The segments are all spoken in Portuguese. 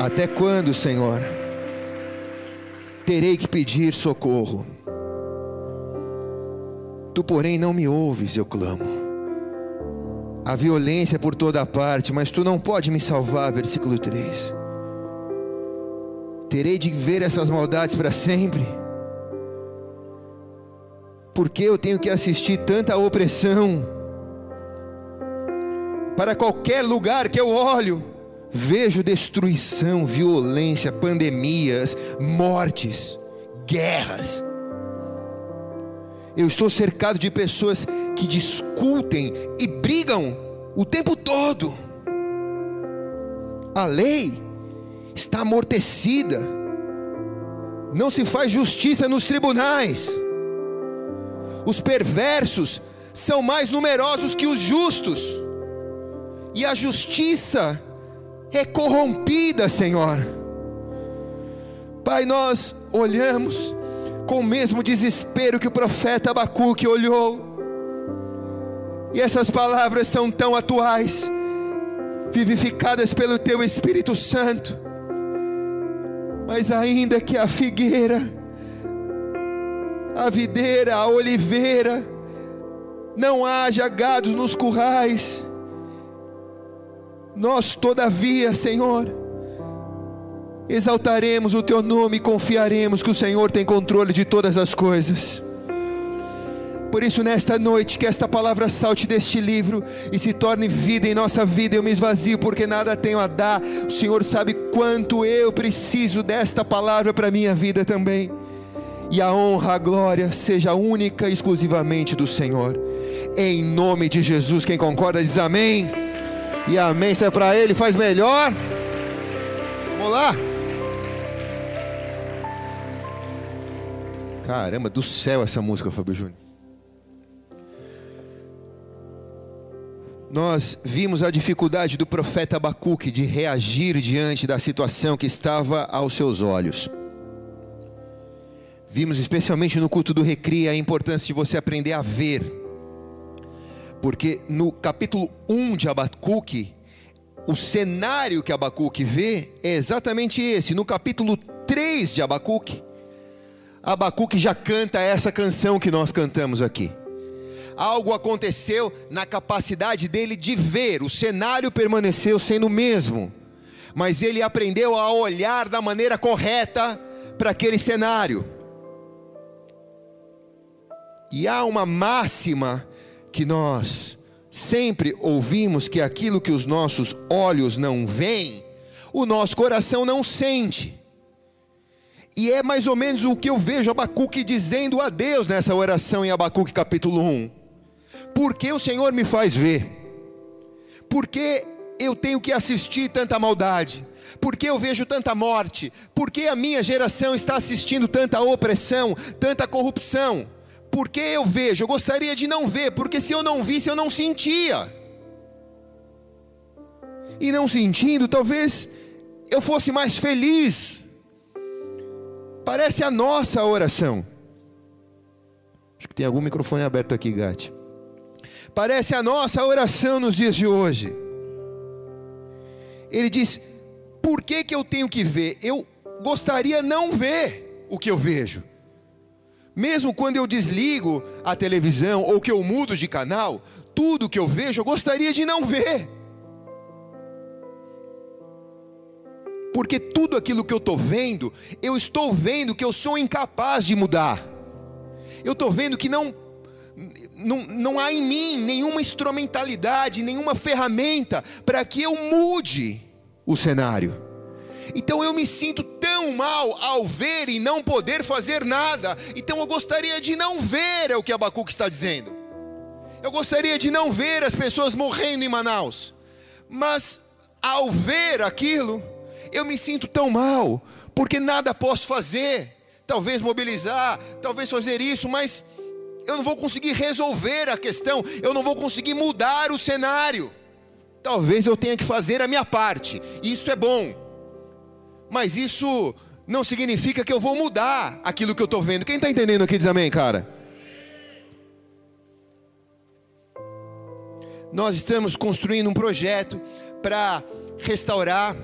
Até quando, Senhor, terei que pedir socorro? Tu, porém, não me ouves, eu clamo. A violência por toda parte, mas tu não pode me salvar, versículo 3. Terei de ver essas maldades para sempre. Porque eu tenho que assistir tanta opressão? Para qualquer lugar que eu olho, vejo destruição, violência, pandemias, mortes, guerras. Eu estou cercado de pessoas que discutem e brigam o tempo todo. A lei está amortecida, não se faz justiça nos tribunais. Os perversos são mais numerosos que os justos, e a justiça é corrompida, Senhor. Pai, nós olhamos com o mesmo desespero que o profeta Abacuque olhou, e essas palavras são tão atuais, vivificadas pelo Teu Espírito Santo, mas ainda que a figueira, a videira, a oliveira, não haja gados nos currais, nós, todavia, Senhor, exaltaremos o Teu nome e confiaremos que o Senhor tem controle de todas as coisas. Por isso, nesta noite, que esta palavra salte deste livro e se torne vida em nossa vida. Eu me esvazio porque nada tenho a dar. O Senhor sabe quanto eu preciso desta palavra para a minha vida também. E a honra, a glória seja única e exclusivamente do Senhor. Em nome de Jesus, quem concorda diz amém. E amém. Se é para Ele, faz melhor. Vamos lá. Caramba, do céu essa música, Fábio Júnior. Nós vimos a dificuldade do profeta Abacuque de reagir diante da situação que estava aos seus olhos. Vimos especialmente no culto do Recria a importância de você aprender a ver. Porque no capítulo 1 de Abacuque, o cenário que Abacuque vê é exatamente esse. No capítulo 3 de Abacuque, Abacuque já canta essa canção que nós cantamos aqui algo aconteceu na capacidade dele de ver, o cenário permaneceu sendo o mesmo, mas ele aprendeu a olhar da maneira correta para aquele cenário. E há uma máxima que nós sempre ouvimos que aquilo que os nossos olhos não veem, o nosso coração não sente. E é mais ou menos o que eu vejo Abacuque dizendo a Deus nessa oração em Abacuque capítulo 1. Por que o Senhor me faz ver? Por que eu tenho que assistir tanta maldade? Por que eu vejo tanta morte? Por que a minha geração está assistindo tanta opressão, tanta corrupção? Por que eu vejo? Eu gostaria de não ver, porque se eu não visse, eu não sentia. E não sentindo, talvez eu fosse mais feliz. Parece a nossa oração. Acho que tem algum microfone aberto aqui, Gatti. Parece a nossa oração nos dias de hoje. Ele diz: por que, que eu tenho que ver? Eu gostaria não ver o que eu vejo. Mesmo quando eu desligo a televisão ou que eu mudo de canal, tudo que eu vejo eu gostaria de não ver. Porque tudo aquilo que eu estou vendo, eu estou vendo que eu sou incapaz de mudar. Eu estou vendo que não não, não há em mim nenhuma instrumentalidade, nenhuma ferramenta para que eu mude o cenário. Então eu me sinto tão mal ao ver e não poder fazer nada. Então eu gostaria de não ver, é o que Abacuque está dizendo. Eu gostaria de não ver as pessoas morrendo em Manaus. Mas ao ver aquilo, eu me sinto tão mal, porque nada posso fazer. Talvez mobilizar, talvez fazer isso, mas eu não vou conseguir resolver a questão, eu não vou conseguir mudar o cenário. Talvez eu tenha que fazer a minha parte, isso é bom, mas isso não significa que eu vou mudar aquilo que eu estou vendo. Quem está entendendo aqui diz amém, cara? Nós estamos construindo um projeto para restaurar,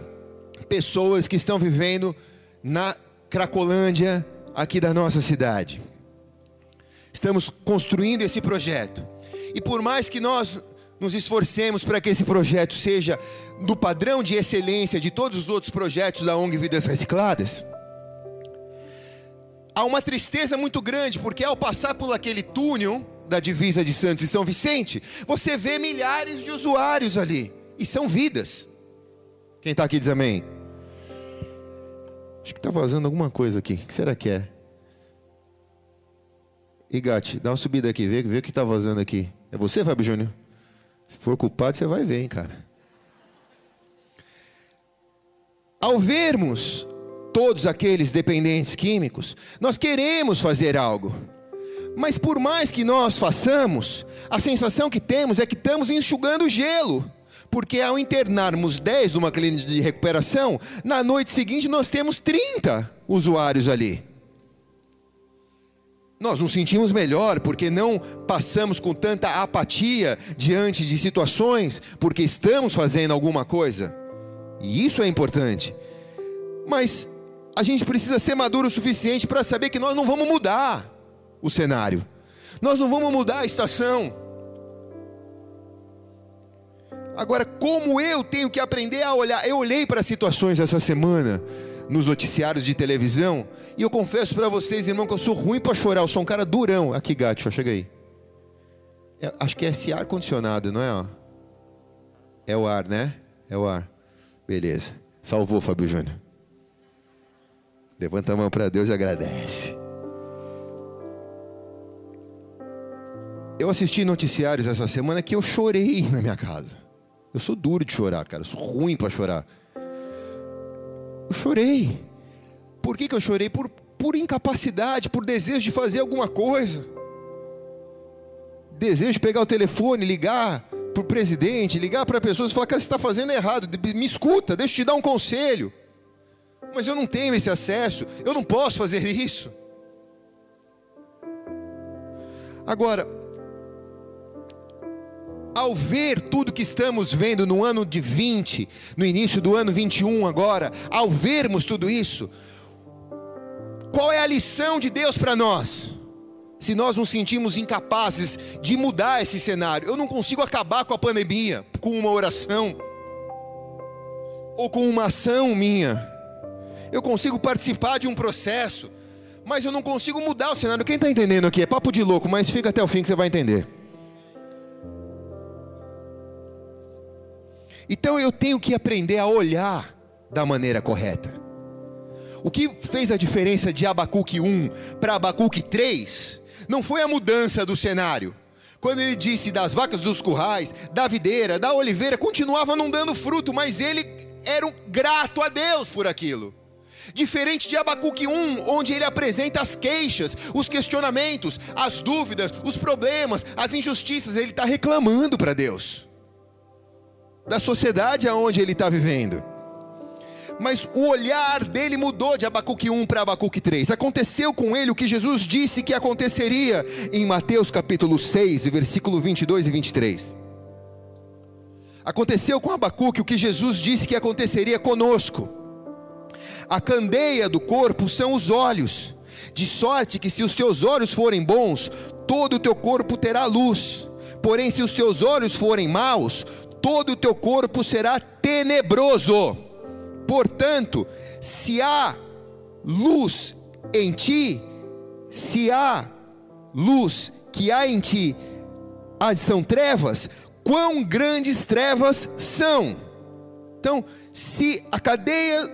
pessoas que estão vivendo na Cracolândia, aqui da nossa cidade. Estamos construindo esse projeto. E por mais que nós nos esforcemos para que esse projeto seja do padrão de excelência de todos os outros projetos da ONG Vidas Recicladas, há uma tristeza muito grande, porque ao passar por aquele túnel da divisa de Santos e São Vicente, você vê milhares de usuários ali, e são vidas. Quem está aqui diz amém. Acho que está vazando alguma coisa aqui. O que será que é? E Gatti, dá uma subida aqui, vê, vê o que está vazando aqui. É você, Fábio Júnior? Se for culpado, você vai ver, hein, cara. Ao vermos todos aqueles dependentes químicos, nós queremos fazer algo. Mas por mais que nós façamos, a sensação que temos é que estamos enxugando gelo. Porque ao internarmos 10 numa clínica de recuperação, na noite seguinte nós temos 30 usuários ali. Nós nos sentimos melhor porque não passamos com tanta apatia diante de situações, porque estamos fazendo alguma coisa. E isso é importante. Mas a gente precisa ser maduro o suficiente para saber que nós não vamos mudar o cenário. Nós não vamos mudar a estação. Agora, como eu tenho que aprender a olhar? Eu olhei para situações essa semana nos noticiários de televisão. E eu confesso para vocês, irmão, que eu sou ruim para chorar. Eu sou um cara durão. Aqui, gato, chega aí. É, acho que é esse ar condicionado, não é? É o ar, né? É o ar. Beleza. Salvou, Fábio Júnior. Levanta a mão para Deus e agradece. Eu assisti noticiários essa semana que eu chorei na minha casa. Eu sou duro de chorar, cara. Eu sou ruim para chorar. Eu chorei. Por que, que eu chorei? Por, por incapacidade, por desejo de fazer alguma coisa. Desejo de pegar o telefone, ligar para o presidente, ligar para pessoas e falar, cara, você está fazendo errado, me escuta, deixa eu te dar um conselho. Mas eu não tenho esse acesso, eu não posso fazer isso. Agora, ao ver tudo que estamos vendo no ano de 20, no início do ano 21 agora, ao vermos tudo isso, qual é a lição de Deus para nós? Se nós nos sentimos incapazes de mudar esse cenário, eu não consigo acabar com a pandemia com uma oração ou com uma ação minha. Eu consigo participar de um processo, mas eu não consigo mudar o cenário. Quem está entendendo aqui? É papo de louco, mas fica até o fim que você vai entender. Então eu tenho que aprender a olhar da maneira correta. O que fez a diferença de Abacuque 1 para Abacuque 3 não foi a mudança do cenário. Quando ele disse das vacas dos currais, da videira, da oliveira, continuava não dando fruto, mas ele era um grato a Deus por aquilo. Diferente de Abacuque 1, onde ele apresenta as queixas, os questionamentos, as dúvidas, os problemas, as injustiças, ele está reclamando para Deus da sociedade aonde ele está vivendo. Mas o olhar dele mudou de Abacuque 1 para Abacuque 3. Aconteceu com ele o que Jesus disse que aconteceria em Mateus capítulo 6, versículo 22 e 23. Aconteceu com Abacuque o que Jesus disse que aconteceria conosco. A candeia do corpo são os olhos, de sorte que se os teus olhos forem bons, todo o teu corpo terá luz. Porém, se os teus olhos forem maus, todo o teu corpo será tenebroso. Portanto, se há luz em ti, se há luz que há em ti, são trevas, quão grandes trevas são. Então, se a cadeia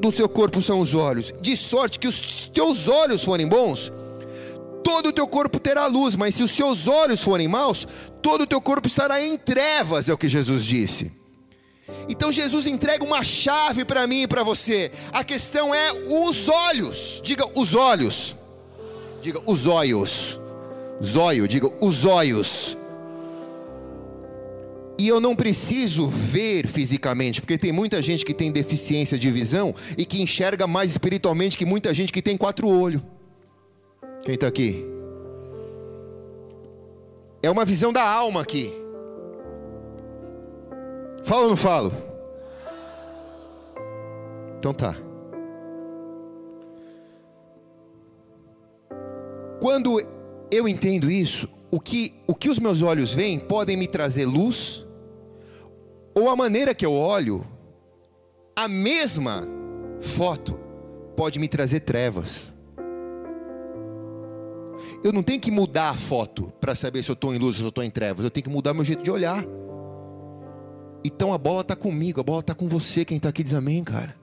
do seu corpo são os olhos, de sorte que os teus olhos forem bons, todo o teu corpo terá luz, mas se os seus olhos forem maus, todo o teu corpo estará em trevas, é o que Jesus disse. Então Jesus entrega uma chave para mim e para você. A questão é os olhos. Diga os olhos. Diga os olhos. Zóio, diga os olhos. E eu não preciso ver fisicamente, porque tem muita gente que tem deficiência de visão e que enxerga mais espiritualmente que muita gente que tem quatro olhos. Quem está aqui? É uma visão da alma aqui. Falo ou não falo? Então tá. Quando eu entendo isso, o que, o que os meus olhos veem podem me trazer luz, ou a maneira que eu olho, a mesma foto pode me trazer trevas. Eu não tenho que mudar a foto para saber se eu estou em luz ou se eu estou em trevas, eu tenho que mudar meu jeito de olhar. Então a bola está comigo, a bola está com você, quem está aqui diz amém, cara.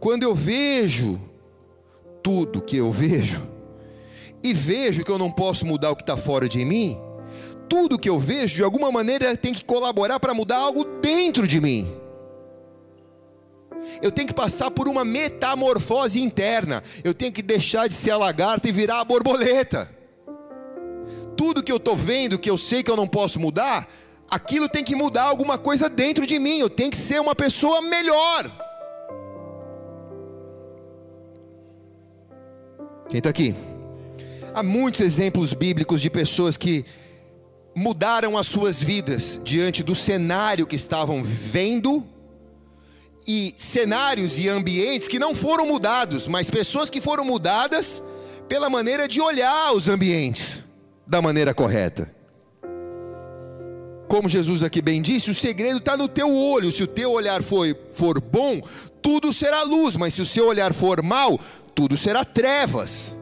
Quando eu vejo tudo que eu vejo, e vejo que eu não posso mudar o que está fora de mim, tudo que eu vejo, de alguma maneira, tem que colaborar para mudar algo dentro de mim. Eu tenho que passar por uma metamorfose interna. Eu tenho que deixar de ser a lagarta e virar a borboleta. Tudo que eu estou vendo, que eu sei que eu não posso mudar, aquilo tem que mudar alguma coisa dentro de mim. Eu tenho que ser uma pessoa melhor. Quem está aqui? Há muitos exemplos bíblicos de pessoas que mudaram as suas vidas diante do cenário que estavam vendo e cenários e ambientes que não foram mudados, mas pessoas que foram mudadas pela maneira de olhar os ambientes da maneira correta. Como Jesus aqui bem disse, o segredo está no teu olho. Se o teu olhar for, for bom, tudo será luz, mas se o seu olhar for mal, tudo será trevas.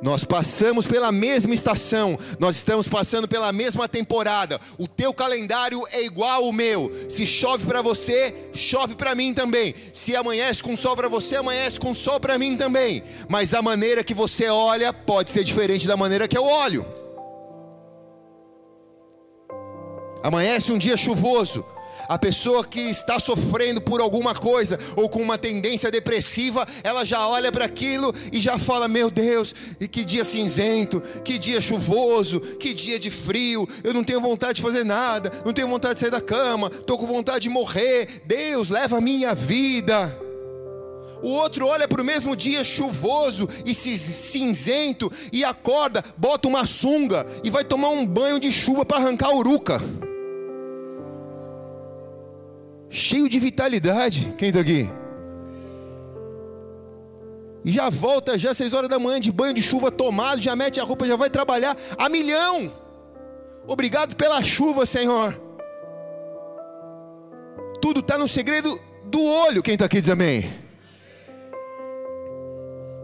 Nós passamos pela mesma estação, nós estamos passando pela mesma temporada. O teu calendário é igual ao meu. Se chove para você, chove para mim também. Se amanhece com sol para você, amanhece com sol para mim também. Mas a maneira que você olha pode ser diferente da maneira que eu olho. Amanhece um dia chuvoso, a pessoa que está sofrendo por alguma coisa ou com uma tendência depressiva, ela já olha para aquilo e já fala: Meu Deus, que dia cinzento, que dia chuvoso, que dia de frio, eu não tenho vontade de fazer nada, não tenho vontade de sair da cama, estou com vontade de morrer. Deus, leva a minha vida. O outro olha para o mesmo dia chuvoso e cinzento e acorda, bota uma sunga e vai tomar um banho de chuva para arrancar a uruca cheio de vitalidade. Quem está aqui? E já volta, já seis horas da manhã, de banho de chuva tomado, já mete a roupa, já vai trabalhar a milhão. Obrigado pela chuva, Senhor. Tudo está no segredo do olho. Quem está aqui diz amém.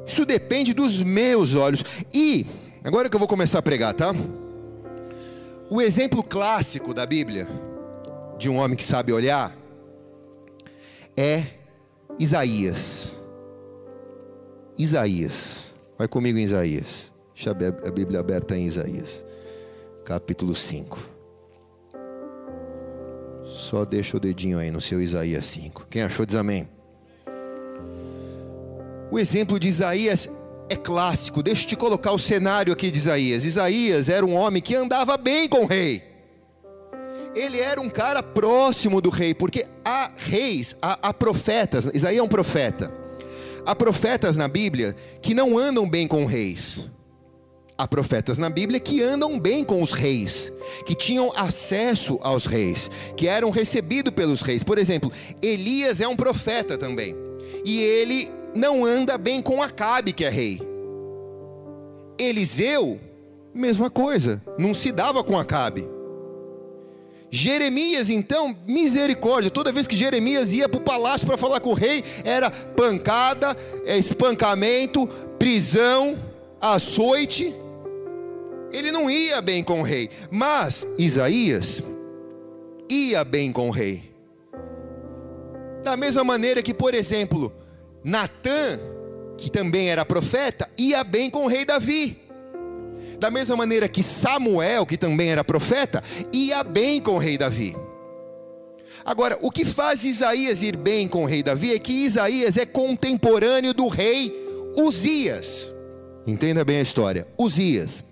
Isso depende dos meus olhos. E, agora que eu vou começar a pregar, tá? O exemplo clássico da Bíblia, de um homem que sabe olhar, é Isaías. Isaías. Vai comigo em Isaías. Deixa a Bíblia aberta em Isaías, capítulo 5. Só deixa o dedinho aí no seu Isaías 5. Quem achou diz amém. O exemplo de Isaías é clássico. Deixa eu te colocar o cenário aqui de Isaías. Isaías era um homem que andava bem com o rei ele era um cara próximo do rei, porque há reis, há, há profetas, Isaías é um profeta. Há profetas na Bíblia que não andam bem com reis. Há profetas na Bíblia que andam bem com os reis, que tinham acesso aos reis, que eram recebidos pelos reis. Por exemplo, Elias é um profeta também, e ele não anda bem com Acabe, que é rei. Eliseu, mesma coisa, não se dava com Acabe. Jeremias, então, misericórdia, toda vez que Jeremias ia para o palácio para falar com o rei, era pancada, é, espancamento, prisão, açoite. Ele não ia bem com o rei, mas Isaías ia bem com o rei. Da mesma maneira que, por exemplo, Natã, que também era profeta, ia bem com o rei Davi. Da mesma maneira que Samuel, que também era profeta, ia bem com o rei Davi. Agora, o que faz Isaías ir bem com o rei Davi é que Isaías é contemporâneo do rei Uzias. Entenda bem a história. Uzias.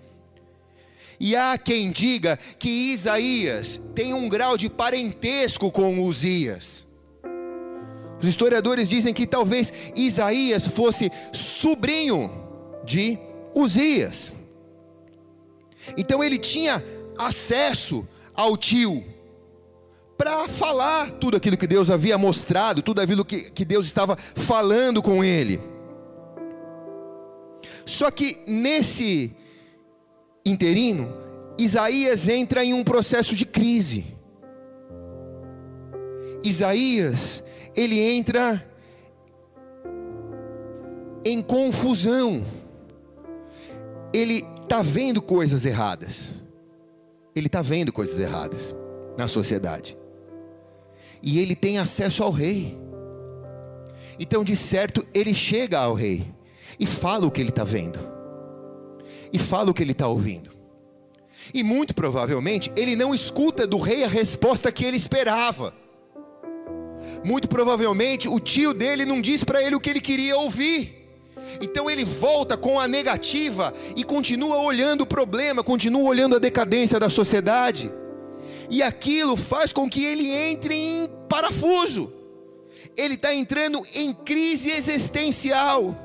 E há quem diga que Isaías tem um grau de parentesco com Uzias. Os historiadores dizem que talvez Isaías fosse sobrinho de Uzias. Então ele tinha acesso ao tio, para falar tudo aquilo que Deus havia mostrado, tudo aquilo que, que Deus estava falando com ele. Só que nesse interino, Isaías entra em um processo de crise. Isaías, ele entra em confusão. Ele está vendo coisas erradas. Ele está vendo coisas erradas na sociedade. E ele tem acesso ao rei. Então, de certo, ele chega ao rei e fala o que ele está vendo, e fala o que ele está ouvindo. E muito provavelmente ele não escuta do rei a resposta que ele esperava. Muito provavelmente o tio dele não diz para ele o que ele queria ouvir. Então ele volta com a negativa e continua olhando o problema, continua olhando a decadência da sociedade. E aquilo faz com que ele entre em parafuso. Ele está entrando em crise existencial.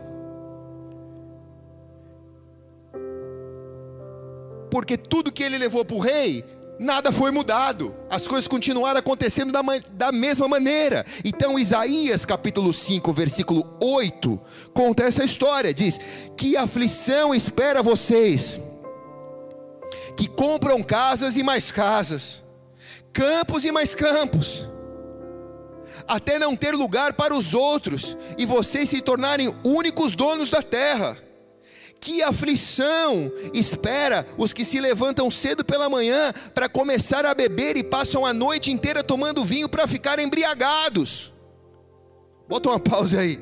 Porque tudo que ele levou para o rei nada foi mudado, as coisas continuaram acontecendo da, da mesma maneira. Então, Isaías capítulo 5, versículo 8, conta essa história: diz: Que aflição espera vocês, que compram casas e mais casas, campos e mais campos, até não ter lugar para os outros, e vocês se tornarem únicos donos da terra que aflição espera os que se levantam cedo pela manhã para começar a beber e passam a noite inteira tomando vinho para ficar embriagados. Bota uma pausa aí.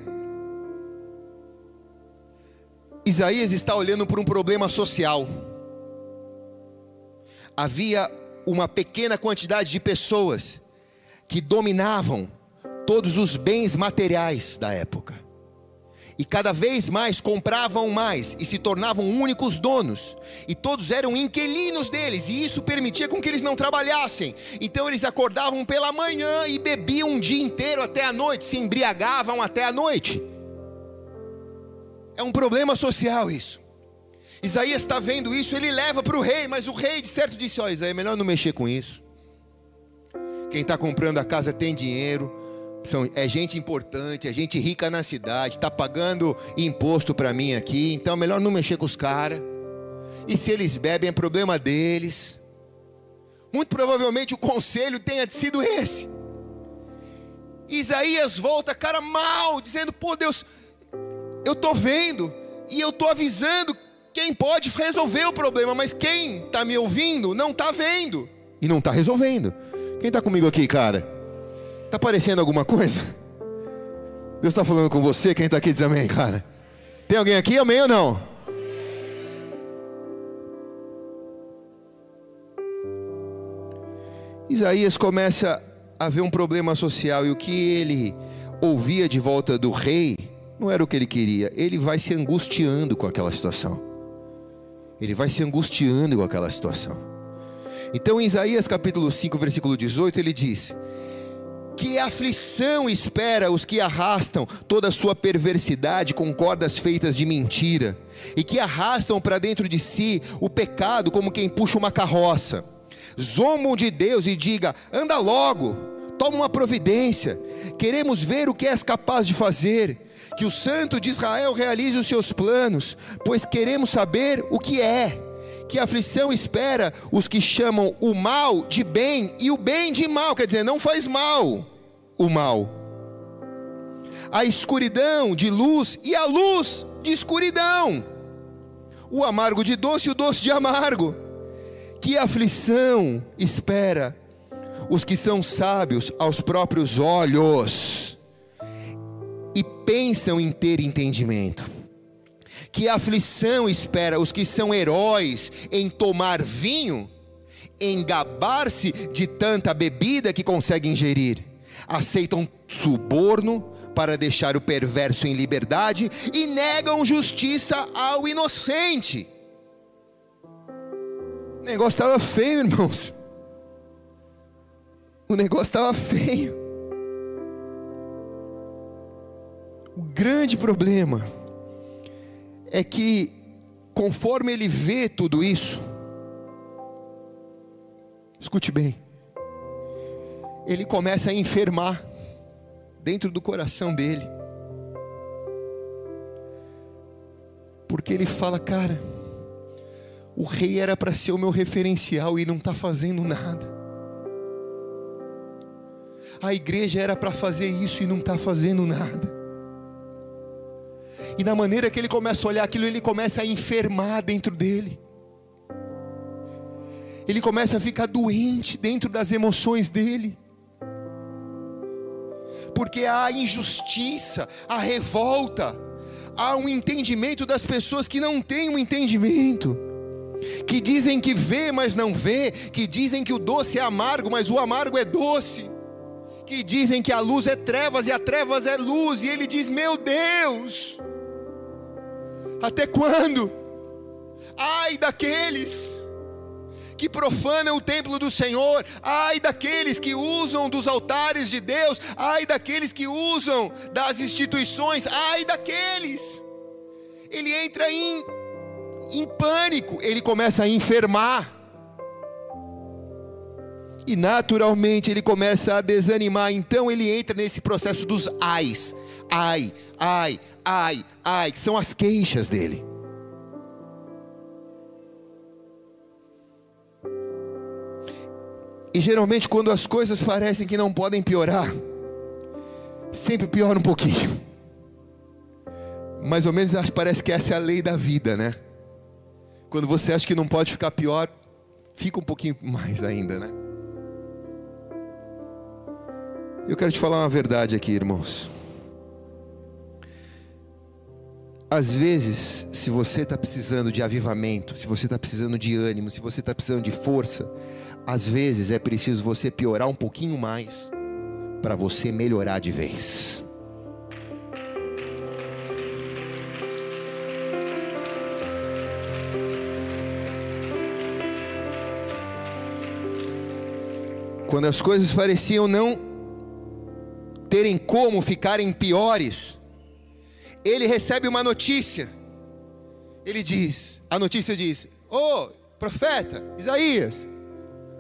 Isaías está olhando para um problema social. Havia uma pequena quantidade de pessoas que dominavam todos os bens materiais da época e cada vez mais compravam mais e se tornavam únicos donos, e todos eram inquilinos deles, e isso permitia com que eles não trabalhassem. Então eles acordavam pela manhã e bebiam um dia inteiro até a noite, se embriagavam até a noite. É um problema social isso. Isaías está vendo isso, ele leva para o rei, mas o rei de certo disse: Ó, oh, Isaías, é melhor não mexer com isso. Quem está comprando a casa tem dinheiro, são, é gente importante, é gente rica na cidade, está pagando imposto para mim aqui, então é melhor não mexer com os caras. E se eles bebem, é problema deles. Muito provavelmente o conselho tenha sido esse. Isaías volta, cara, mal, dizendo: pô, Deus, eu estou vendo e eu estou avisando quem pode resolver o problema, mas quem está me ouvindo não está vendo e não está resolvendo. Quem está comigo aqui, cara? Está parecendo alguma coisa? Deus está falando com você, quem está aqui diz amém, cara. Tem alguém aqui, amém ou não? Isaías começa a ver um problema social e o que ele ouvia de volta do rei não era o que ele queria. Ele vai se angustiando com aquela situação. Ele vai se angustiando com aquela situação. Então, em Isaías capítulo 5, versículo 18, ele diz: que aflição espera os que arrastam toda a sua perversidade com cordas feitas de mentira, e que arrastam para dentro de si o pecado como quem puxa uma carroça. Zombam de Deus e diga: anda logo, toma uma providência, queremos ver o que és capaz de fazer. Que o santo de Israel realize os seus planos, pois queremos saber o que é que aflição espera os que chamam o mal de bem e o bem de mal, quer dizer, não faz mal o mal. A escuridão de luz e a luz de escuridão. O amargo de doce e o doce de amargo. Que aflição espera os que são sábios aos próprios olhos e pensam em ter entendimento que aflição espera os que são heróis em tomar vinho, em gabar-se de tanta bebida que conseguem ingerir, aceitam suborno para deixar o perverso em liberdade e negam justiça ao inocente. O negócio estava feio, irmãos. O negócio estava feio. O grande problema é que, conforme ele vê tudo isso, escute bem, ele começa a enfermar dentro do coração dele. Porque ele fala, cara, o rei era para ser o meu referencial e não está fazendo nada. A igreja era para fazer isso e não está fazendo nada. E na maneira que ele começa a olhar aquilo, ele começa a enfermar dentro dele. Ele começa a ficar doente dentro das emoções dele. Porque há injustiça, há revolta, há um entendimento das pessoas que não têm um entendimento que dizem que vê, mas não vê, que dizem que o doce é amargo, mas o amargo é doce, que dizem que a luz é trevas e a trevas é luz, e ele diz: Meu Deus, até quando? Ai daqueles que profanam o templo do Senhor, ai daqueles que usam dos altares de Deus, ai daqueles que usam das instituições, ai daqueles. Ele entra em em pânico, ele começa a enfermar. E naturalmente ele começa a desanimar. Então ele entra nesse processo dos ais. Ai, ai, ai, ai, que são as queixas dele. E geralmente quando as coisas parecem que não podem piorar, sempre piora um pouquinho. Mais ou menos parece que essa é a lei da vida, né? Quando você acha que não pode ficar pior, fica um pouquinho mais ainda, né? Eu quero te falar uma verdade aqui, irmãos. Às vezes, se você está precisando de avivamento, se você está precisando de ânimo, se você está precisando de força, às vezes é preciso você piorar um pouquinho mais para você melhorar de vez. quando as coisas pareciam não terem como ficarem piores, ele recebe uma notícia. Ele diz: a notícia diz: Ô oh, profeta Isaías,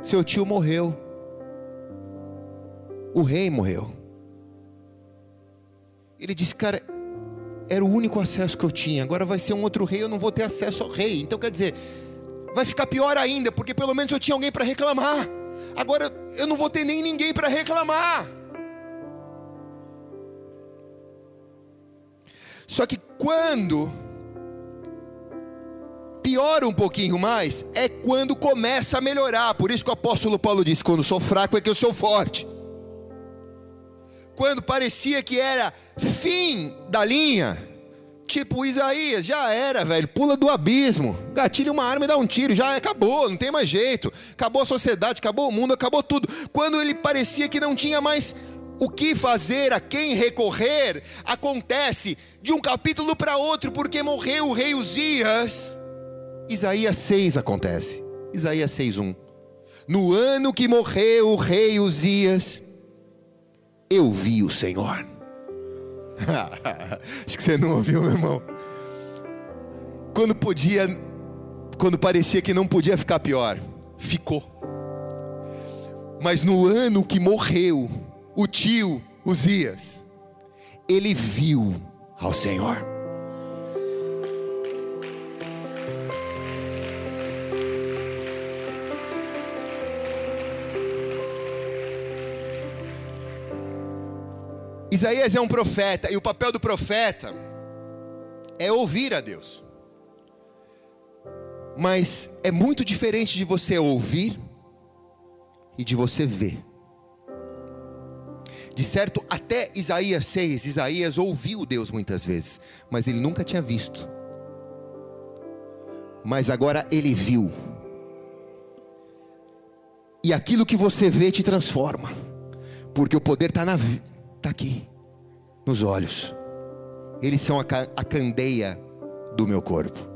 seu tio morreu, o rei morreu. Ele diz: Cara, era o único acesso que eu tinha, agora vai ser um outro rei, eu não vou ter acesso ao rei. Então quer dizer, vai ficar pior ainda, porque pelo menos eu tinha alguém para reclamar. Agora eu não vou ter nem ninguém para reclamar. Só que quando piora um pouquinho mais, é quando começa a melhorar. Por isso que o apóstolo Paulo diz: quando sou fraco é que eu sou forte. Quando parecia que era fim da linha, Tipo Isaías, já era, velho. Pula do abismo. Gatilha uma arma e dá um tiro. Já acabou, não tem mais jeito. Acabou a sociedade, acabou o mundo, acabou tudo. Quando ele parecia que não tinha mais o que fazer, a quem recorrer, acontece de um capítulo para outro, porque morreu o rei Uzias. Isaías 6 acontece. Isaías 6:1. No ano que morreu o rei Uzias, eu vi o Senhor Acho que você não ouviu, meu irmão. Quando podia, quando parecia que não podia ficar pior, ficou. Mas no ano que morreu o tio Uzias, ele viu ao Senhor. Isaías é um profeta e o papel do profeta é ouvir a Deus. Mas é muito diferente de você ouvir e de você ver. De certo, até Isaías 6, Isaías ouviu Deus muitas vezes, mas ele nunca tinha visto. Mas agora ele viu. E aquilo que você vê te transforma, porque o poder está está aqui, nos olhos. Eles são a, a candeia do meu corpo.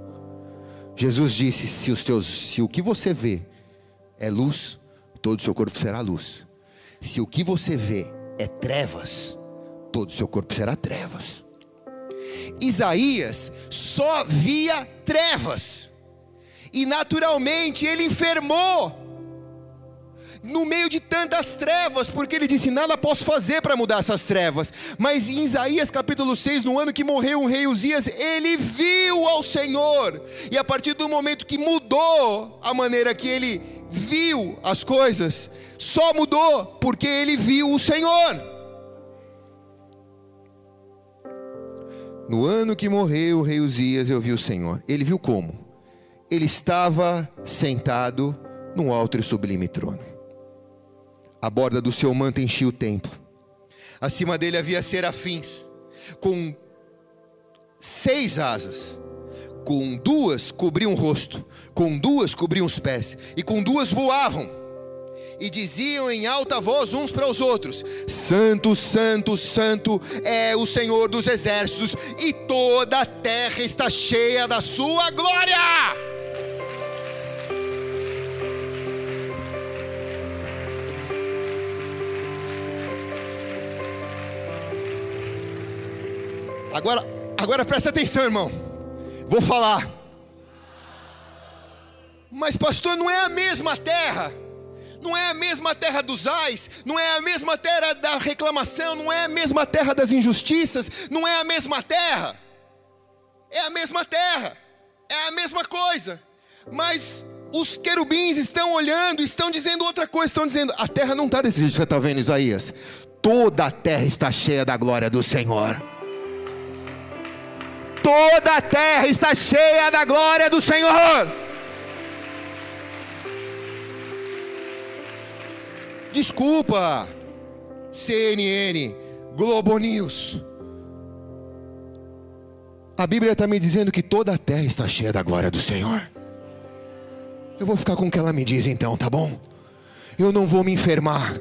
Jesus disse: se, os teus, se o que você vê é luz, todo o seu corpo será luz. Se o que você vê é trevas, todo o seu corpo será trevas. Isaías só via trevas, e naturalmente ele enfermou no meio de tantas trevas, porque ele disse: Nada posso fazer para mudar essas trevas. Mas em Isaías capítulo 6, no ano que morreu o rei Uzias, ele viu ao Senhor, e a partir do momento que mudou a maneira que ele viu as coisas, só mudou porque ele viu o Senhor. No ano que morreu o rei Uzias, eu vi o Senhor. Ele viu como? Ele estava sentado num alto e sublime trono. A borda do seu manto enchia o templo. Acima dele havia serafins, com seis asas. Com duas cobriam o rosto, com duas cobriam os pés, e com duas voavam e diziam em alta voz uns para os outros: Santo, Santo, Santo é o Senhor dos exércitos, e toda a terra está cheia da sua glória. Agora, agora presta atenção, irmão. Vou falar. Mas pastor, não é a mesma terra não é a mesma terra dos ais, não é a mesma terra da reclamação, não é a mesma terra das injustiças, não é a mesma terra. É a mesma terra, é a mesma coisa. Mas os querubins estão olhando, estão dizendo outra coisa, estão dizendo: a terra não está desse jeito que você está vendo, Isaías. Toda a terra está cheia da glória do Senhor. Toda a terra está cheia da glória do Senhor. Desculpa, CNN, Globo News. A Bíblia está me dizendo que toda a terra está cheia da glória do Senhor. Eu vou ficar com o que ela me diz então, tá bom? Eu não vou me enfermar.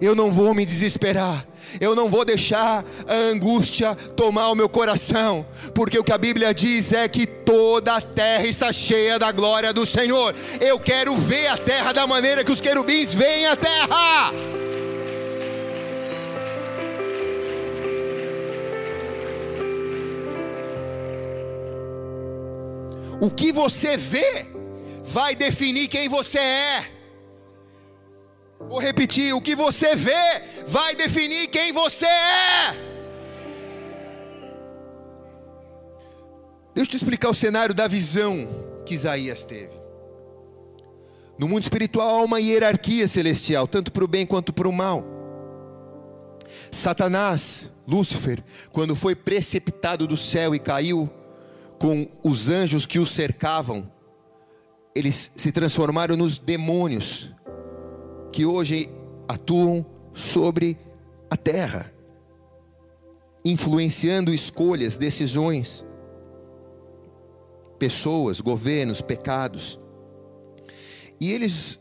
Eu não vou me desesperar eu não vou deixar a angústia tomar o meu coração, porque o que a Bíblia diz é que toda a terra está cheia da glória do Senhor. Eu quero ver a terra da maneira que os querubins veem a terra. O que você vê vai definir quem você é. Vou repetir: o que você vê vai definir quem você é. Deixa eu te explicar o cenário da visão que Isaías teve. No mundo espiritual há uma hierarquia celestial, tanto para o bem quanto para o mal. Satanás, Lúcifer, quando foi precipitado do céu e caiu com os anjos que o cercavam, eles se transformaram nos demônios que hoje atuam sobre a terra, influenciando escolhas, decisões, pessoas, governos, pecados. E eles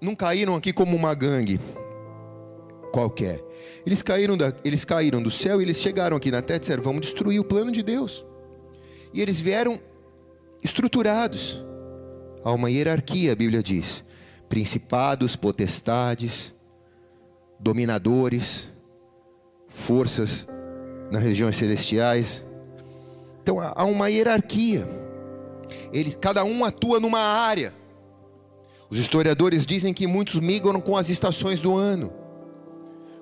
não caíram aqui como uma gangue qualquer. Eles caíram, da, eles caíram do céu e eles chegaram aqui na terra e disseram: Vamos destruir o plano de Deus. E eles vieram estruturados. Há uma hierarquia, a Bíblia diz principados, potestades, dominadores, forças nas regiões celestiais. Então há uma hierarquia. Ele, cada um atua numa área. Os historiadores dizem que muitos migram com as estações do ano.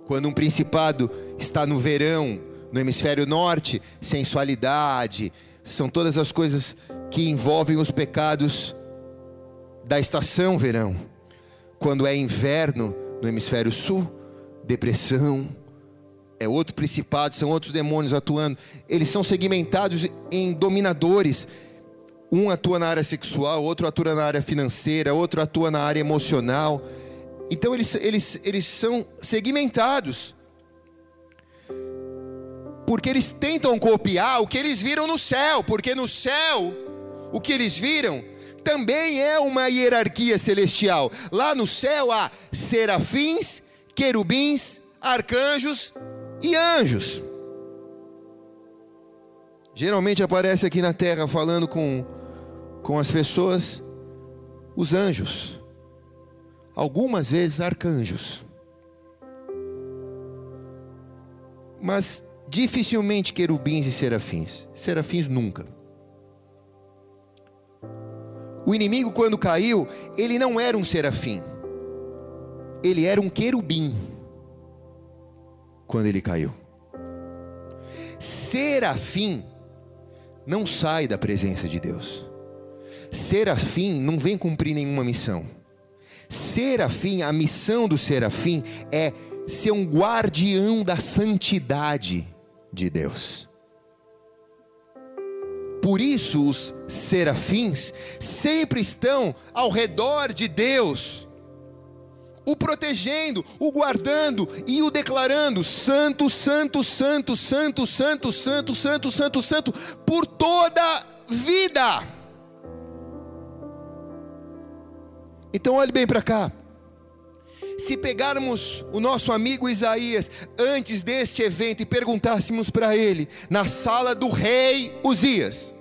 Quando um principado está no verão, no hemisfério norte, sensualidade, são todas as coisas que envolvem os pecados da estação verão. Quando é inverno no hemisfério sul, depressão, é outro principado, são outros demônios atuando. Eles são segmentados em dominadores. Um atua na área sexual, outro atua na área financeira, outro atua na área emocional. Então eles, eles, eles são segmentados. Porque eles tentam copiar o que eles viram no céu, porque no céu, o que eles viram também é uma hierarquia celestial. Lá no céu há serafins, querubins, arcanjos e anjos. Geralmente aparece aqui na terra falando com, com as pessoas os anjos, algumas vezes arcanjos, mas dificilmente querubins e serafins, serafins nunca. O inimigo, quando caiu, ele não era um serafim. ele era um querubim quando ele caiu. Serafim não sai da presença de Deus. Serafim não vem cumprir nenhuma missão. Serafim, a missão do serafim é ser um guardião da santidade de Deus. Por isso os serafins sempre estão ao redor de Deus, o protegendo, o guardando e o declarando santo, santo, santo, santo, santo, santo, santo, santo, santo, por toda vida. Então olhe bem para cá. Se pegarmos o nosso amigo Isaías antes deste evento e perguntássemos para ele, na sala do rei Uzias: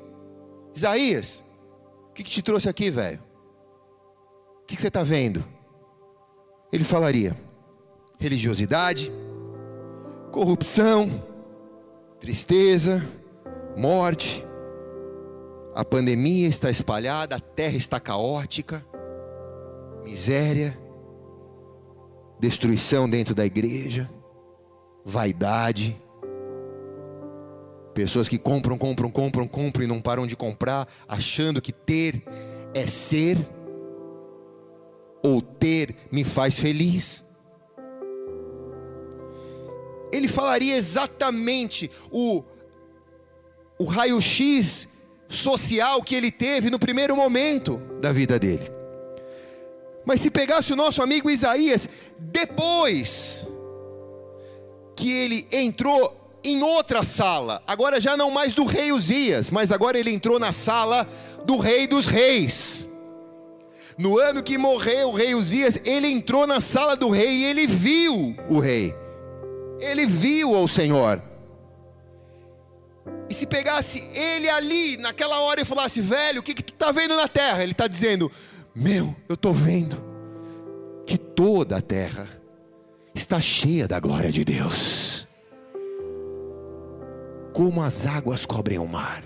Isaías, o que, que te trouxe aqui, velho? O que, que você está vendo? Ele falaria: religiosidade, corrupção, tristeza, morte, a pandemia está espalhada, a terra está caótica, miséria, destruição dentro da igreja, vaidade, pessoas que compram, compram, compram, compram e não param de comprar, achando que ter é ser, ou ter me faz feliz. Ele falaria exatamente o, o raio-x social que ele teve no primeiro momento da vida dele. Mas se pegasse o nosso amigo Isaías, depois que ele entrou em outra sala, agora já não mais do rei Uzias, mas agora ele entrou na sala do rei dos reis. No ano que morreu o rei Uzias, ele entrou na sala do rei e ele viu o rei. Ele viu o Senhor. E se pegasse ele ali, naquela hora, e falasse, velho, o que, que tu está vendo na terra? Ele está dizendo, meu, eu estou vendo que toda a terra está cheia da glória de Deus, como as águas cobrem o mar,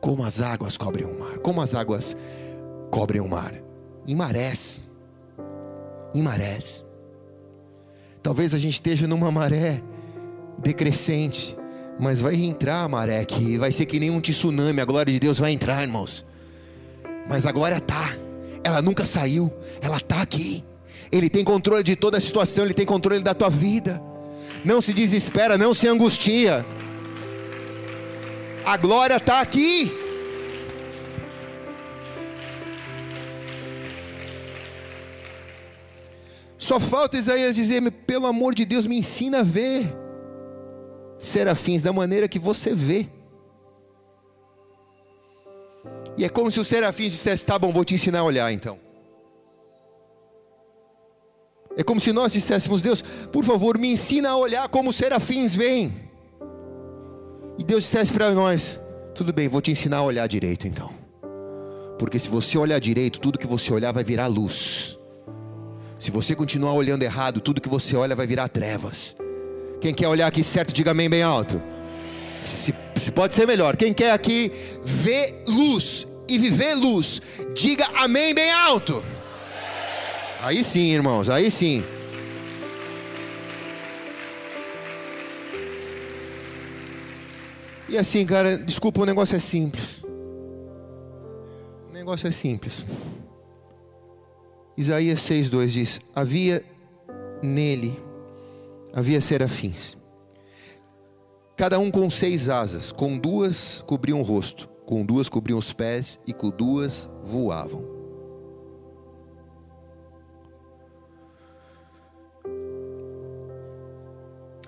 como as águas cobrem o mar, como as águas cobrem o mar, em marés, em marés. Talvez a gente esteja numa maré decrescente, mas vai entrar a maré aqui, vai ser que nem um tsunami, a glória de Deus vai entrar, irmãos mas a glória está, ela nunca saiu, ela está aqui. Ele tem controle de toda a situação, Ele tem controle da tua vida. Não se desespera, não se angustia. A glória está aqui. Só falta Isaías dizer: pelo amor de Deus, me ensina a ver serafins da maneira que você vê. E é como se os serafins dissessem: tá bom, vou te ensinar a olhar então. É como se nós disséssemos: Deus, por favor, me ensina a olhar como os serafins veem. E Deus dissesse para nós: tudo bem, vou te ensinar a olhar direito então. Porque se você olhar direito, tudo que você olhar vai virar luz. Se você continuar olhando errado, tudo que você olha vai virar trevas. Quem quer olhar aqui certo, diga amém bem alto. Se, se pode ser melhor. Quem quer aqui ver luz e viver luz, diga amém bem alto. Aí sim, irmãos, aí sim. E assim, cara, desculpa, o negócio é simples. O negócio é simples. Isaías 6,2 diz: Havia nele, havia serafins cada um com seis asas, com duas cobriam o rosto, com duas cobriam os pés e com duas voavam.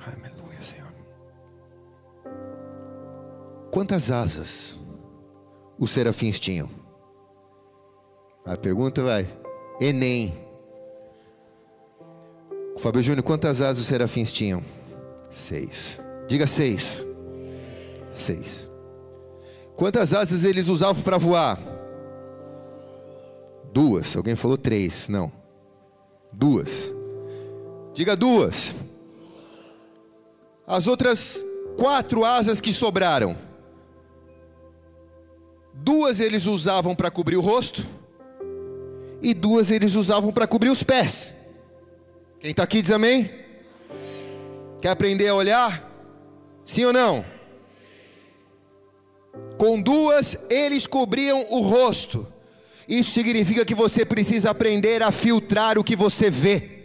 Aleluia, Senhor. Quantas asas os serafins tinham? A pergunta vai: Enem. Fábio Júnior, quantas asas os serafins tinham? Seis. Diga seis. Seis. Quantas asas eles usavam para voar? Duas. Alguém falou três. Não. Duas. Diga duas. As outras quatro asas que sobraram. Duas eles usavam para cobrir o rosto. E duas eles usavam para cobrir os pés. Quem está aqui diz amém? Quer aprender a olhar? Sim ou não? Com duas eles cobriam o rosto. Isso significa que você precisa aprender a filtrar o que você vê.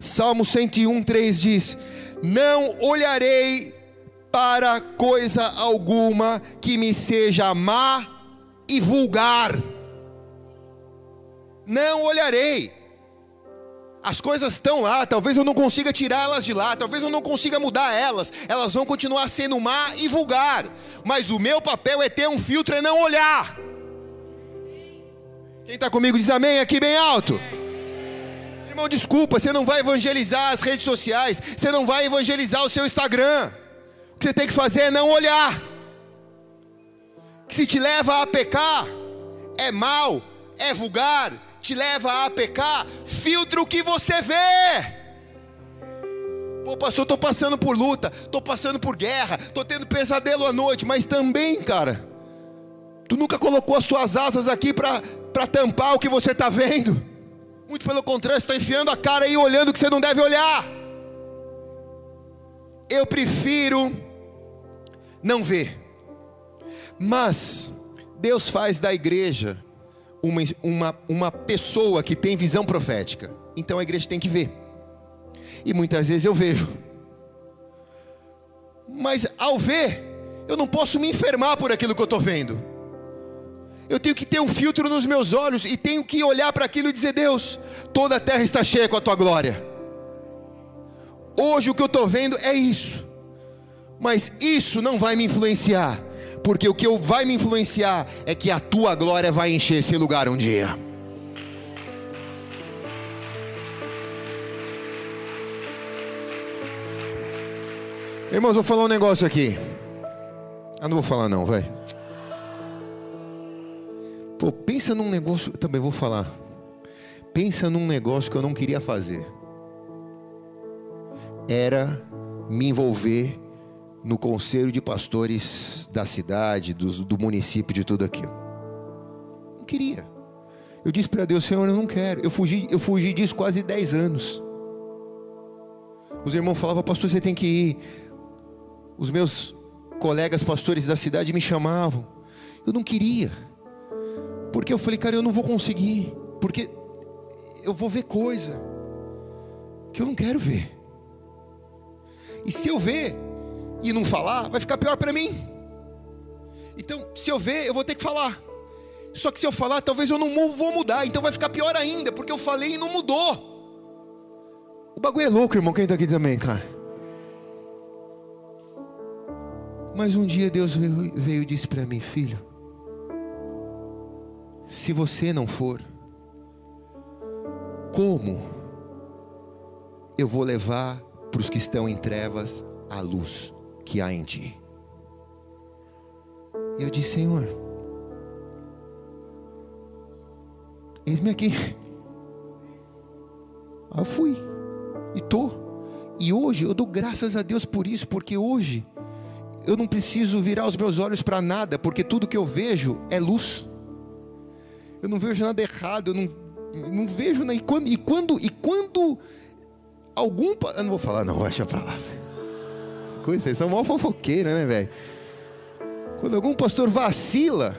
Salmo 101, 3 diz: Não olharei para coisa alguma que me seja má e vulgar. Não olharei. As coisas estão lá, talvez eu não consiga tirá-las de lá, talvez eu não consiga mudar elas, elas vão continuar sendo má e vulgar, mas o meu papel é ter um filtro e não olhar. Quem está comigo diz amém aqui bem alto. Irmão, desculpa, você não vai evangelizar as redes sociais, você não vai evangelizar o seu Instagram. O que você tem que fazer é não olhar. Que se te leva a pecar, é mal, é vulgar, te leva a pecar, filtra o que você vê. Pô, pastor, estou passando por luta, estou passando por guerra, estou tendo pesadelo à noite, mas também, cara, tu nunca colocou as tuas asas aqui para tampar o que você está vendo. Muito pelo contrário, está enfiando a cara aí olhando o que você não deve olhar. Eu prefiro não ver. Mas Deus faz da igreja uma, uma, uma pessoa que tem visão profética. Então a igreja tem que ver. E muitas vezes eu vejo. Mas ao ver, eu não posso me enfermar por aquilo que eu estou vendo. Eu tenho que ter um filtro nos meus olhos e tenho que olhar para aquilo e dizer: Deus, toda a terra está cheia com a tua glória. Hoje o que eu estou vendo é isso, mas isso não vai me influenciar porque o que vai me influenciar é que a tua glória vai encher esse lugar um dia. Irmãos, vou falar um negócio aqui. Ah, não vou falar não, vai. Pô, pensa num negócio, também vou falar. Pensa num negócio que eu não queria fazer. Era me envolver no conselho de pastores da cidade, do, do município, de tudo aquilo. Não queria. Eu disse para Deus, Senhor, eu não quero. Eu fugi, eu fugi disso quase 10 anos. Os irmãos falavam, pastor, você tem que ir. Os meus colegas pastores da cidade me chamavam. Eu não queria. Porque eu falei, cara, eu não vou conseguir. Porque eu vou ver coisa que eu não quero ver. E se eu ver, e não falar, vai ficar pior para mim. Então, se eu ver, eu vou ter que falar. Só que se eu falar, talvez eu não vou mudar, então vai ficar pior ainda, porque eu falei e não mudou. O bagulho é louco, irmão. Quem está aqui também, cara? Mas um dia Deus veio, veio e disse para mim, filho: Se você não for, como eu vou levar para os que estão em trevas a luz? Que há em ti. E eu disse, Senhor, eis-me aqui. Aí eu fui, e estou. E hoje eu dou graças a Deus por isso, porque hoje eu não preciso virar os meus olhos para nada, porque tudo que eu vejo é luz. Eu não vejo nada errado, eu não, não vejo. E quando, e quando, e quando algum. Eu não vou falar, não, deixa para lá coisa. Vocês são mó fofoqueira, né, velho? Quando algum pastor vacila,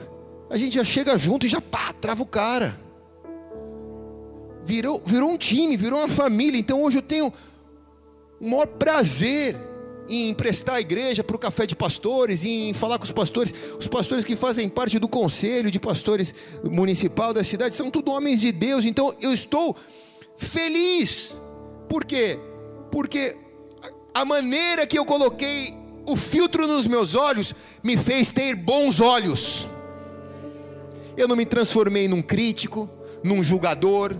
a gente já chega junto e já pá, trava o cara. Virou, virou um time, virou uma família. Então hoje eu tenho o maior prazer em emprestar a igreja para o café de pastores, em falar com os pastores. Os pastores que fazem parte do conselho de pastores municipal da cidade são tudo homens de Deus. Então eu estou feliz. Por quê? Porque a maneira que eu coloquei o filtro nos meus olhos me fez ter bons olhos. Eu não me transformei num crítico, num julgador,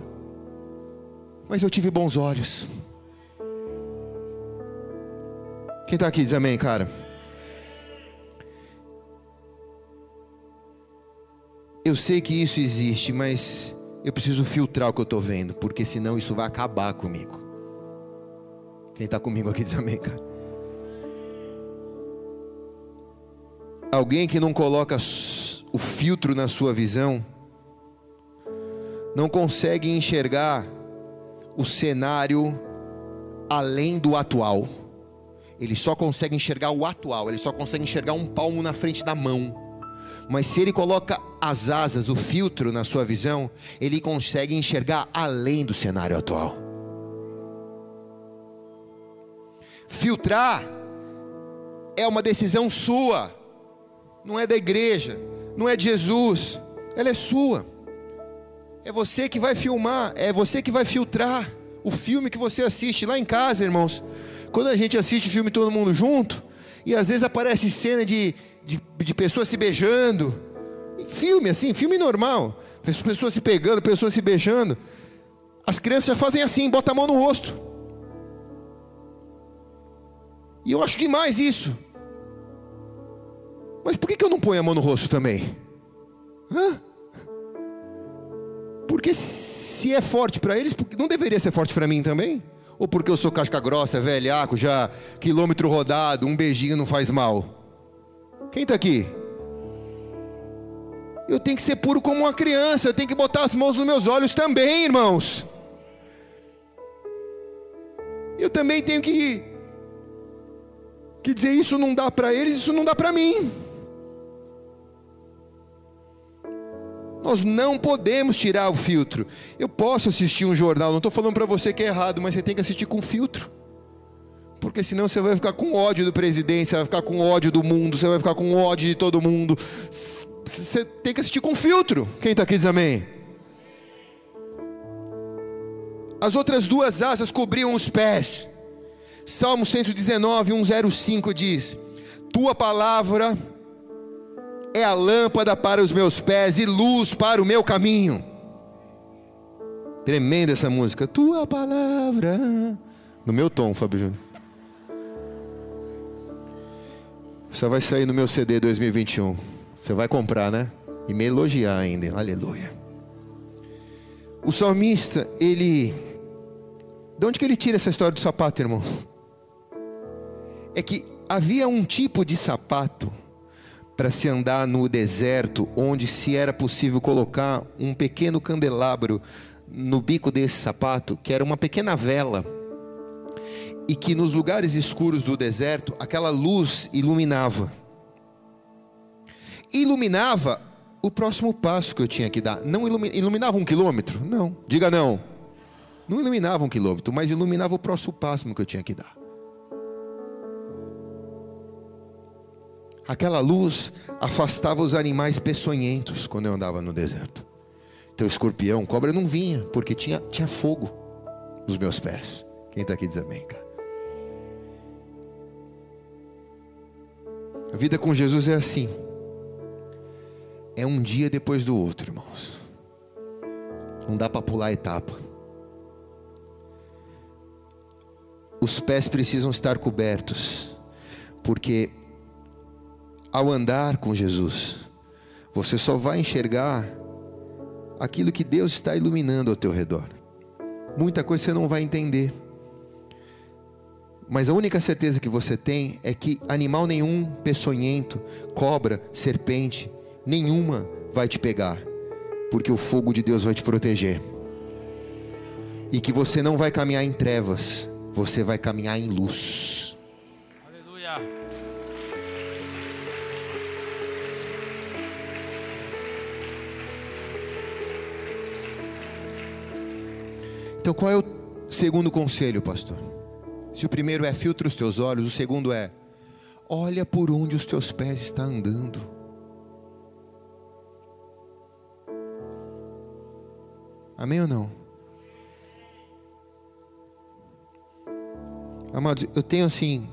mas eu tive bons olhos. Quem está aqui diz amém, cara? Eu sei que isso existe, mas eu preciso filtrar o que eu estou vendo, porque senão isso vai acabar comigo. Quem está comigo aqui diz amém, cara. Alguém que não coloca o filtro na sua visão, não consegue enxergar o cenário além do atual. Ele só consegue enxergar o atual, ele só consegue enxergar um palmo na frente da mão. Mas se ele coloca as asas, o filtro na sua visão, ele consegue enxergar além do cenário atual. Filtrar é uma decisão sua, não é da igreja, não é de Jesus, ela é sua. É você que vai filmar, é você que vai filtrar o filme que você assiste lá em casa, irmãos. Quando a gente assiste filme todo mundo junto, e às vezes aparece cena de, de, de pessoas se beijando, filme assim, filme normal, pessoas se pegando, pessoas se beijando. As crianças fazem assim, bota a mão no rosto. E eu acho demais isso. Mas por que, eu não ponho a mão no rosto também? Hã? Porque se é forte para eles, não deveria ser forte para mim também? Ou porque eu sou casca grossa, velhaco, já quilômetro rodado, um beijinho não faz mal? Quem está aqui? Eu tenho que ser puro como uma criança, eu tenho que botar as mãos nos meus olhos também, irmãos. Eu também tenho que, que dizer: isso não dá para eles, isso não dá para mim. Nós não podemos tirar o filtro. Eu posso assistir um jornal, não estou falando para você que é errado, mas você tem que assistir com filtro. Porque senão você vai ficar com ódio do presidente, você vai ficar com ódio do mundo, você vai ficar com ódio de todo mundo. Você tem que assistir com filtro. Quem está aqui diz amém? As outras duas asas cobriam os pés. Salmo 119, 105 diz: Tua palavra é a lâmpada para os meus pés e luz para o meu caminho. Tremenda essa música. Tua palavra. No meu tom, Fábio Júnior. Só vai sair no meu CD 2021. Você vai comprar, né? E me elogiar ainda. Aleluia. O salmista, ele. De onde que ele tira essa história do sapato, irmão? É que havia um tipo de sapato para se andar no deserto, onde se era possível colocar um pequeno candelabro no bico desse sapato, que era uma pequena vela, e que nos lugares escuros do deserto, aquela luz iluminava. Iluminava o próximo passo que eu tinha que dar. Não iluminava um quilômetro? Não. Diga não. Não iluminava um quilômetro, mas iluminava o próximo passo que eu tinha que dar. Aquela luz afastava os animais peçonhentos quando eu andava no deserto. Então, escorpião, cobra não vinha, porque tinha, tinha fogo nos meus pés. Quem está aqui diz amém, cara. A vida com Jesus é assim. É um dia depois do outro, irmãos. Não dá para pular a etapa. Os pés precisam estar cobertos, porque ao andar com Jesus, você só vai enxergar aquilo que Deus está iluminando ao teu redor. Muita coisa você não vai entender. Mas a única certeza que você tem é que animal nenhum, peçonhento, cobra, serpente, nenhuma vai te pegar, porque o fogo de Deus vai te proteger. E que você não vai caminhar em trevas, você vai caminhar em luz. Aleluia. Então qual é o segundo conselho, pastor? Se o primeiro é filtra os teus olhos, o segundo é olha por onde os teus pés estão andando. Amém ou não? Amados, eu tenho assim,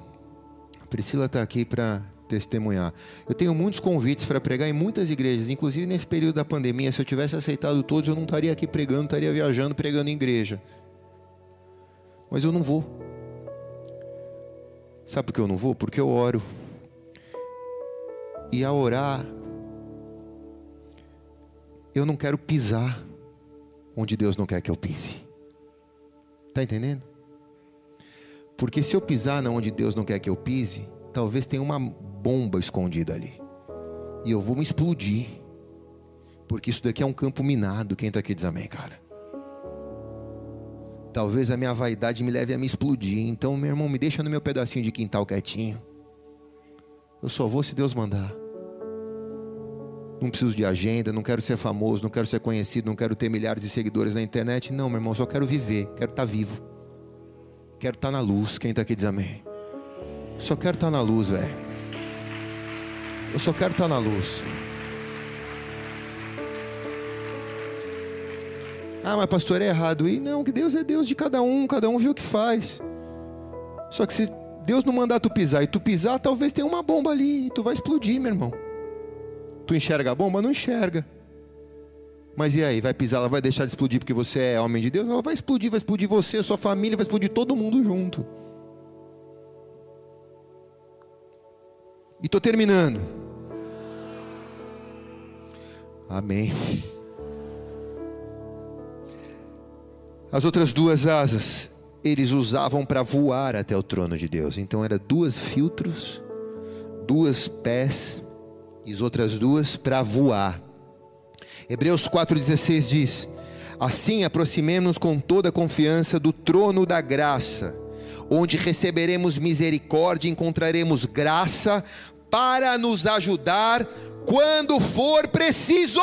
a Priscila está aqui para testemunhar. Eu tenho muitos convites para pregar em muitas igrejas, inclusive nesse período da pandemia. Se eu tivesse aceitado todos, eu não estaria aqui pregando, estaria viajando, pregando em igreja. Mas eu não vou. Sabe por que eu não vou? Porque eu oro. E ao orar, eu não quero pisar onde Deus não quer que eu pise. Está entendendo? Porque se eu pisar onde Deus não quer que eu pise, talvez tenha uma bomba escondida ali. E eu vou me explodir. Porque isso daqui é um campo minado. Quem está aqui diz amém, cara. talvez a minha vaidade me leve a me explodir. Então, meu irmão, me deixa no meu pedacinho de quintal quietinho. Eu só vou se Deus mandar. Não preciso de agenda, não quero ser famoso, não quero ser conhecido, não quero ter milhares de seguidores na internet. Não, meu irmão, só quero viver, quero estar vivo. Quero estar na luz. Quem está aqui diz amém. Só quero estar na luz, velho. Eu só quero estar na luz. Ah, mas pastor é errado. E não, que Deus é Deus de cada um, cada um vê o que faz. Só que se Deus não mandar tu pisar e tu pisar, talvez tenha uma bomba ali e tu vai explodir, meu irmão. Tu enxerga a bomba? Não enxerga. Mas e aí, vai pisar, ela vai deixar de explodir porque você é homem de Deus? Ela vai explodir, vai explodir você, sua família, vai explodir todo mundo junto. E estou terminando. Amém. As outras duas asas, eles usavam para voar até o trono de Deus. Então era duas filtros, duas pés e as outras duas para voar. Hebreus 4,16 diz: Assim aproximemos com toda confiança do trono da graça, onde receberemos misericórdia encontraremos graça para nos ajudar quando for preciso.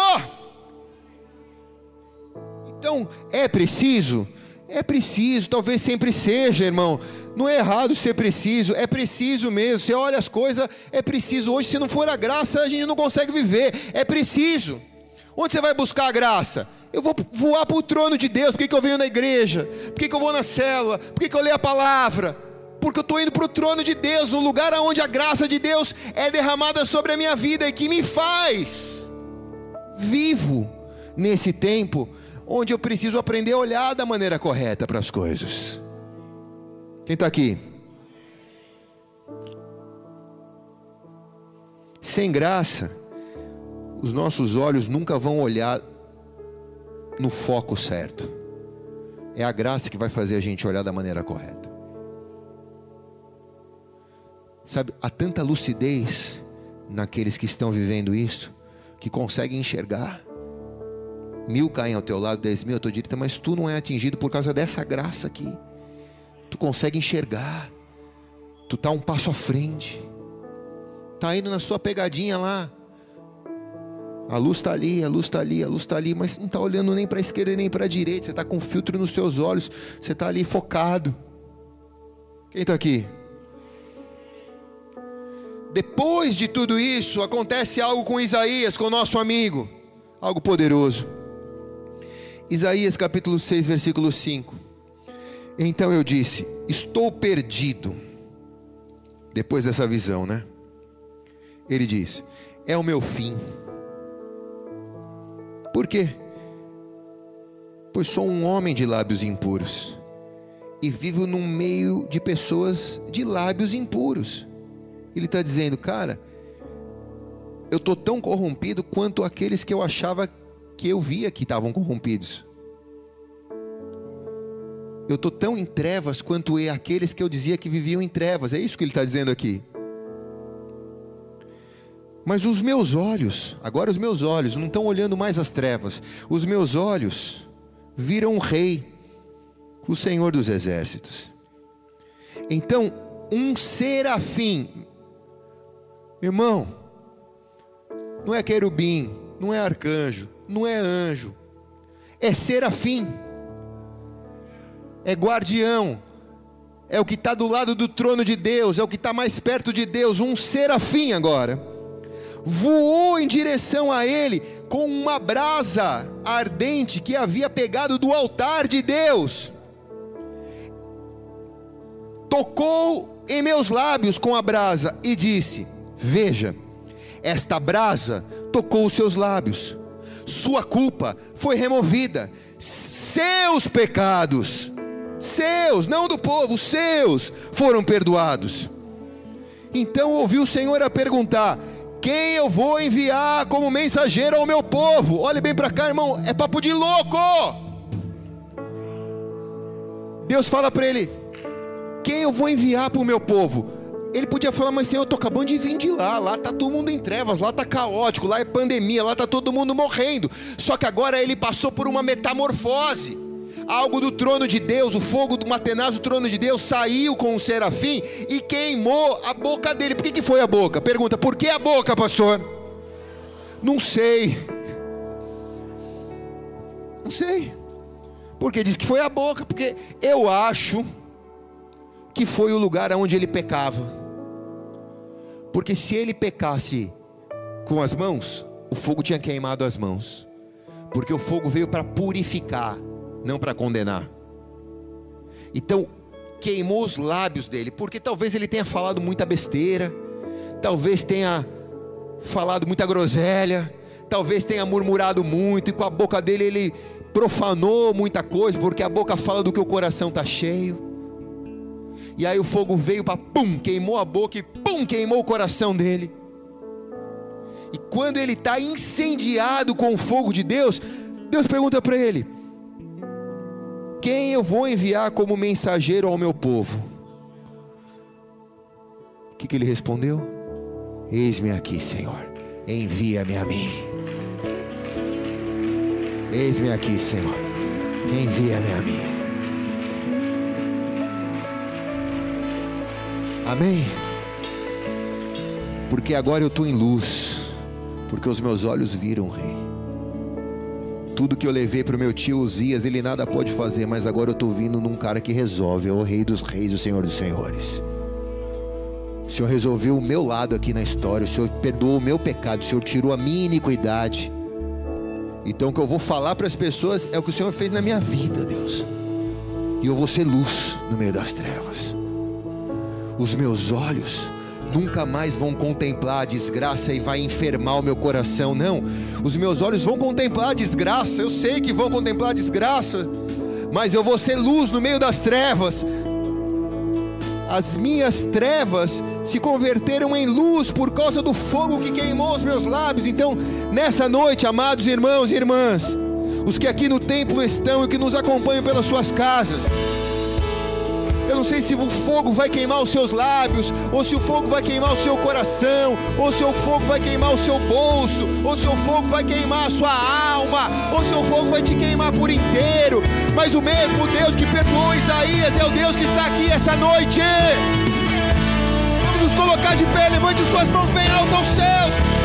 Então, é preciso? É preciso, talvez sempre seja, irmão. Não é errado ser preciso, é preciso mesmo. Você olha as coisas, é preciso. Hoje, se não for a graça, a gente não consegue viver. É preciso. Onde você vai buscar a graça? Eu vou voar para o trono de Deus. Por que, que eu venho na igreja? Por que, que eu vou na célula? Por que, que eu leio a palavra? Porque eu estou indo para o trono de Deus, um lugar onde a graça de Deus é derramada sobre a minha vida e que me faz vivo nesse tempo onde eu preciso aprender a olhar da maneira correta para as coisas. Quem está aqui? Sem graça, os nossos olhos nunca vão olhar no foco certo. É a graça que vai fazer a gente olhar da maneira correta. Sabe, há tanta lucidez naqueles que estão vivendo isso, que conseguem enxergar. Mil caem ao teu lado, dez mil à tua direita, mas tu não é atingido por causa dessa graça aqui tu consegue enxergar, tu está um passo à frente, está indo na sua pegadinha lá. A luz está ali, a luz está ali, a luz está ali, mas não está olhando nem para a esquerda nem para a direita. Você está com filtro nos seus olhos, você está ali focado. Quem está aqui? Depois de tudo isso, acontece algo com Isaías, com o nosso amigo, algo poderoso. Isaías capítulo 6, versículo 5. Então eu disse: Estou perdido. Depois dessa visão, né? Ele diz: É o meu fim. Por quê? Pois sou um homem de lábios impuros e vivo no meio de pessoas de lábios impuros. Ele está dizendo, cara, eu estou tão corrompido quanto aqueles que eu achava que eu via que estavam corrompidos eu estou tão em trevas quanto é aqueles que eu dizia que viviam em trevas. É isso que ele está dizendo aqui. Mas os meus olhos, agora os meus olhos não estão olhando mais as trevas, os meus olhos viram o Rei, o Senhor dos Exércitos. Então, um serafim, irmão, não é querubim, não é arcanjo, não é anjo, é serafim. É guardião, é o que está do lado do trono de Deus, é o que está mais perto de Deus, um serafim agora, voou em direção a ele com uma brasa ardente que havia pegado do altar de Deus, tocou em meus lábios com a brasa e disse: Veja, esta brasa tocou os seus lábios, sua culpa foi removida, seus pecados seus, não do povo, seus foram perdoados. Então ouviu o Senhor a perguntar: Quem eu vou enviar como mensageiro ao meu povo? Olhe bem para cá, irmão, é papo de louco. Deus fala para ele: Quem eu vou enviar para o meu povo? Ele podia falar, mas Senhor, eu estou acabando de vir de lá, lá está todo mundo em trevas, lá está caótico, lá é pandemia, lá está todo mundo morrendo. Só que agora ele passou por uma metamorfose algo do trono de Deus, o fogo do matenaz do trono de Deus saiu com o serafim e queimou a boca dele. Por que, que foi a boca? Pergunta, por que a boca, pastor? Não sei. Não sei. Porque diz que foi a boca, porque eu acho que foi o lugar onde ele pecava. Porque se ele pecasse com as mãos, o fogo tinha queimado as mãos. Porque o fogo veio para purificar, não para condenar. Então, queimou os lábios dele, porque talvez ele tenha falado muita besteira, talvez tenha falado muita groselha, talvez tenha murmurado muito, e com a boca dele ele profanou muita coisa, porque a boca fala do que o coração está cheio. E aí o fogo veio para pum, queimou a boca e pum, queimou o coração dele. E quando ele está incendiado com o fogo de Deus, Deus pergunta para ele: Quem eu vou enviar como mensageiro ao meu povo? O que, que ele respondeu? Eis-me aqui, Senhor, envia-me a mim. Eis-me aqui, Senhor, envia-me a mim. Amém? Porque agora eu estou em luz, porque os meus olhos viram, Rei. Tudo que eu levei para o meu tio Uzias, ele nada pode fazer, mas agora eu estou vindo num cara que resolve, é o Rei dos Reis, o Senhor dos Senhores. O Senhor resolveu o meu lado aqui na história, o Senhor perdoou o meu pecado, o Senhor tirou a minha iniquidade. Então o que eu vou falar para as pessoas é o que o Senhor fez na minha vida, Deus. E eu vou ser luz no meio das trevas os meus olhos nunca mais vão contemplar a desgraça e vai enfermar o meu coração, não. Os meus olhos vão contemplar a desgraça, eu sei que vão contemplar a desgraça, mas eu vou ser luz no meio das trevas. As minhas trevas se converteram em luz por causa do fogo que queimou os meus lábios. Então, nessa noite, amados irmãos e irmãs, os que aqui no templo estão e que nos acompanham pelas suas casas, não sei se o fogo vai queimar os seus lábios, ou se o fogo vai queimar o seu coração, ou se o fogo vai queimar o seu bolso, ou se o fogo vai queimar a sua alma, ou se o fogo vai te queimar por inteiro. Mas o mesmo Deus que perdoou Isaías é o Deus que está aqui essa noite. Vamos nos colocar de pé, levante as tuas mãos bem alto aos céus.